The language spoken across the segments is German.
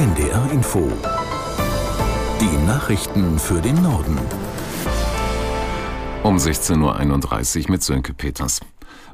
NDR Info. Die Nachrichten für den Norden. Um 16.31 Uhr mit Sönke Peters.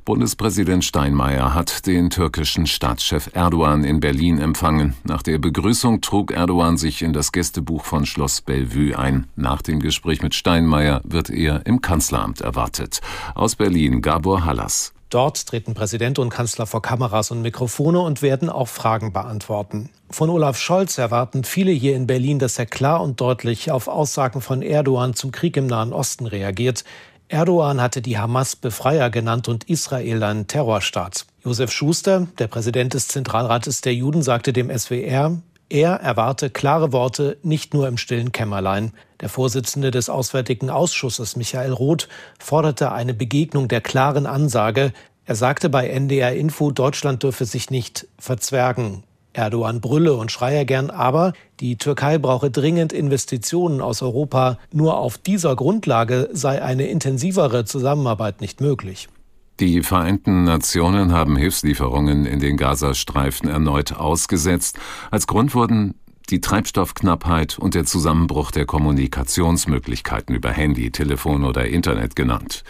Bundespräsident Steinmeier hat den türkischen Staatschef Erdogan in Berlin empfangen. Nach der Begrüßung trug Erdogan sich in das Gästebuch von Schloss Bellevue ein. Nach dem Gespräch mit Steinmeier wird er im Kanzleramt erwartet. Aus Berlin Gabor Hallas. Dort treten Präsident und Kanzler vor Kameras und Mikrofone und werden auch Fragen beantworten. Von Olaf Scholz erwarten viele hier in Berlin, dass er klar und deutlich auf Aussagen von Erdogan zum Krieg im Nahen Osten reagiert. Erdogan hatte die Hamas Befreier genannt und Israel einen Terrorstaat. Josef Schuster, der Präsident des Zentralrates der Juden, sagte dem SWR, er erwarte klare Worte nicht nur im stillen Kämmerlein. Der Vorsitzende des Auswärtigen Ausschusses, Michael Roth, forderte eine Begegnung der klaren Ansage. Er sagte bei NDR Info, Deutschland dürfe sich nicht verzwergen. Erdogan brülle und schreie gern, aber die Türkei brauche dringend Investitionen aus Europa. Nur auf dieser Grundlage sei eine intensivere Zusammenarbeit nicht möglich. Die Vereinten Nationen haben Hilfslieferungen in den Gazastreifen erneut ausgesetzt. Als Grund wurden die Treibstoffknappheit und der Zusammenbruch der Kommunikationsmöglichkeiten über Handy, Telefon oder Internet genannt.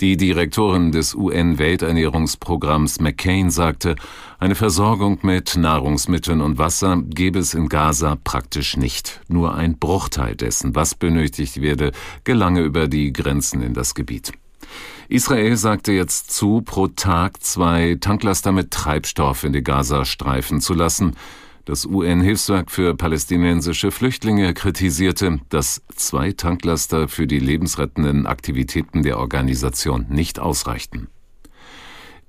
Die Direktorin des UN-Welternährungsprogramms McCain sagte, eine Versorgung mit Nahrungsmitteln und Wasser gebe es in Gaza praktisch nicht. Nur ein Bruchteil dessen, was benötigt werde, gelange über die Grenzen in das Gebiet. Israel sagte jetzt zu, pro Tag zwei Tanklaster mit Treibstoff in die Gazastreifen zu lassen. Das UN-Hilfswerk für palästinensische Flüchtlinge kritisierte, dass zwei Tanklaster für die lebensrettenden Aktivitäten der Organisation nicht ausreichten.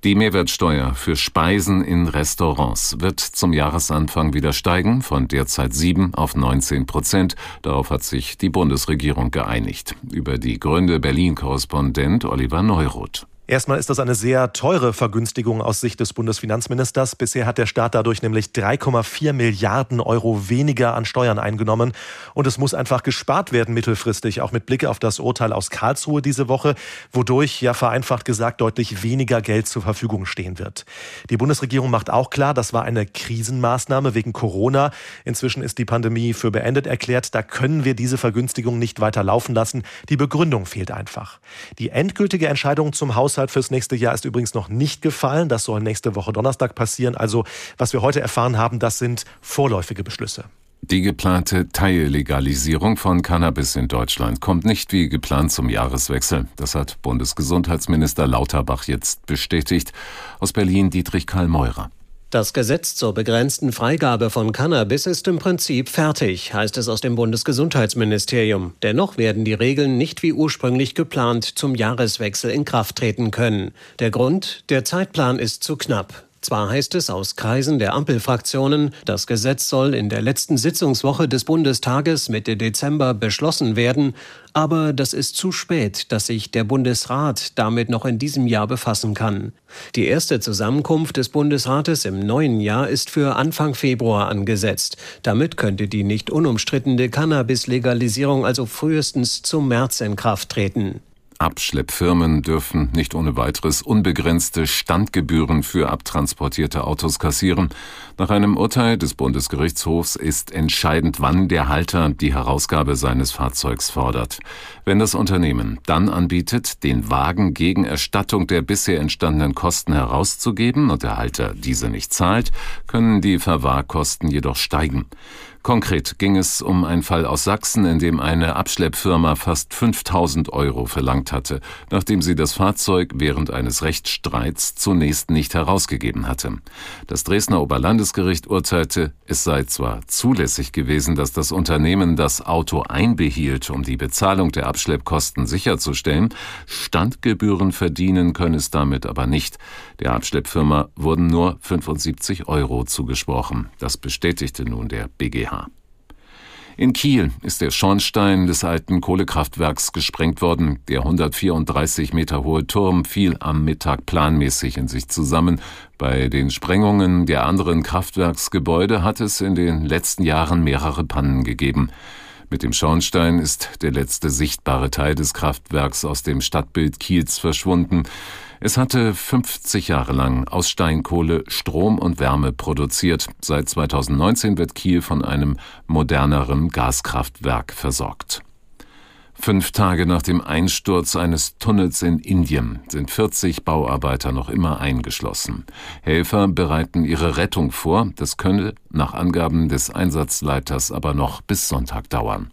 Die Mehrwertsteuer für Speisen in Restaurants wird zum Jahresanfang wieder steigen, von derzeit 7 auf 19 Prozent. Darauf hat sich die Bundesregierung geeinigt. Über die Gründe Berlin-Korrespondent Oliver Neuroth. Erstmal ist das eine sehr teure Vergünstigung aus Sicht des Bundesfinanzministers. Bisher hat der Staat dadurch nämlich 3,4 Milliarden Euro weniger an Steuern eingenommen. Und es muss einfach gespart werden mittelfristig, auch mit Blick auf das Urteil aus Karlsruhe diese Woche, wodurch ja vereinfacht gesagt deutlich weniger Geld zur Verfügung stehen wird. Die Bundesregierung macht auch klar, das war eine Krisenmaßnahme wegen Corona. Inzwischen ist die Pandemie für beendet erklärt. Da können wir diese Vergünstigung nicht weiter laufen lassen. Die Begründung fehlt einfach. Die endgültige Entscheidung zum Haushalt Haushalt fürs nächste Jahr ist übrigens noch nicht gefallen. Das soll nächste Woche Donnerstag passieren. Also was wir heute erfahren haben, das sind vorläufige Beschlüsse. Die geplante Teillegalisierung von Cannabis in Deutschland kommt nicht wie geplant zum Jahreswechsel. Das hat Bundesgesundheitsminister Lauterbach jetzt bestätigt. Aus Berlin Dietrich Karl Meurer. Das Gesetz zur begrenzten Freigabe von Cannabis ist im Prinzip fertig, heißt es aus dem Bundesgesundheitsministerium. Dennoch werden die Regeln nicht wie ursprünglich geplant zum Jahreswechsel in Kraft treten können. Der Grund, der Zeitplan ist zu knapp. Zwar heißt es aus Kreisen der Ampelfraktionen, das Gesetz soll in der letzten Sitzungswoche des Bundestages Mitte Dezember beschlossen werden, aber das ist zu spät, dass sich der Bundesrat damit noch in diesem Jahr befassen kann. Die erste Zusammenkunft des Bundesrates im neuen Jahr ist für Anfang Februar angesetzt. Damit könnte die nicht unumstrittene Cannabis-Legalisierung also frühestens zum März in Kraft treten. Abschleppfirmen dürfen nicht ohne weiteres unbegrenzte Standgebühren für abtransportierte Autos kassieren. Nach einem Urteil des Bundesgerichtshofs ist entscheidend, wann der Halter die Herausgabe seines Fahrzeugs fordert. Wenn das Unternehmen dann anbietet, den Wagen gegen Erstattung der bisher entstandenen Kosten herauszugeben und der Halter diese nicht zahlt, können die Verwahrkosten jedoch steigen. Konkret ging es um einen Fall aus Sachsen, in dem eine Abschleppfirma fast 5000 Euro verlangt hatte, nachdem sie das Fahrzeug während eines Rechtsstreits zunächst nicht herausgegeben hatte. Das Dresdner Oberlandesgericht urteilte, es sei zwar zulässig gewesen, dass das Unternehmen das Auto einbehielt, um die Bezahlung der Abschleppkosten sicherzustellen, Standgebühren verdienen könne es damit aber nicht. Der Abschleppfirma wurden nur 75 Euro zugesprochen. Das bestätigte nun der BGH. In Kiel ist der Schornstein des alten Kohlekraftwerks gesprengt worden. Der 134 Meter hohe Turm fiel am Mittag planmäßig in sich zusammen. Bei den Sprengungen der anderen Kraftwerksgebäude hat es in den letzten Jahren mehrere Pannen gegeben. Mit dem Schornstein ist der letzte sichtbare Teil des Kraftwerks aus dem Stadtbild Kiels verschwunden. Es hatte 50 Jahre lang aus Steinkohle Strom und Wärme produziert. Seit 2019 wird Kiel von einem moderneren Gaskraftwerk versorgt. Fünf Tage nach dem Einsturz eines Tunnels in Indien sind 40 Bauarbeiter noch immer eingeschlossen. Helfer bereiten ihre Rettung vor. Das könne nach Angaben des Einsatzleiters aber noch bis Sonntag dauern.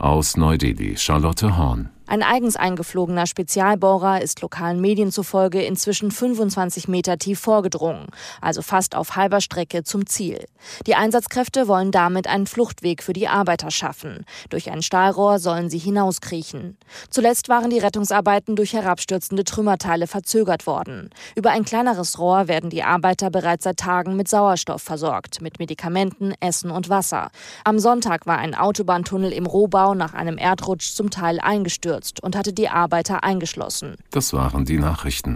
Aus Neu-Delhi, Charlotte Horn. Ein eigens eingeflogener Spezialbohrer ist lokalen Medien zufolge inzwischen 25 Meter tief vorgedrungen, also fast auf halber Strecke zum Ziel. Die Einsatzkräfte wollen damit einen Fluchtweg für die Arbeiter schaffen. Durch ein Stahlrohr sollen sie hinauskriechen. Zuletzt waren die Rettungsarbeiten durch herabstürzende Trümmerteile verzögert worden. Über ein kleineres Rohr werden die Arbeiter bereits seit Tagen mit Sauerstoff versorgt, mit Medikamenten, Essen und Wasser. Am Sonntag war ein Autobahntunnel im Rohbau nach einem Erdrutsch zum Teil eingestürzt gestürzt und hatte die Arbeiter eingeschlossen. Das waren die Nachrichten.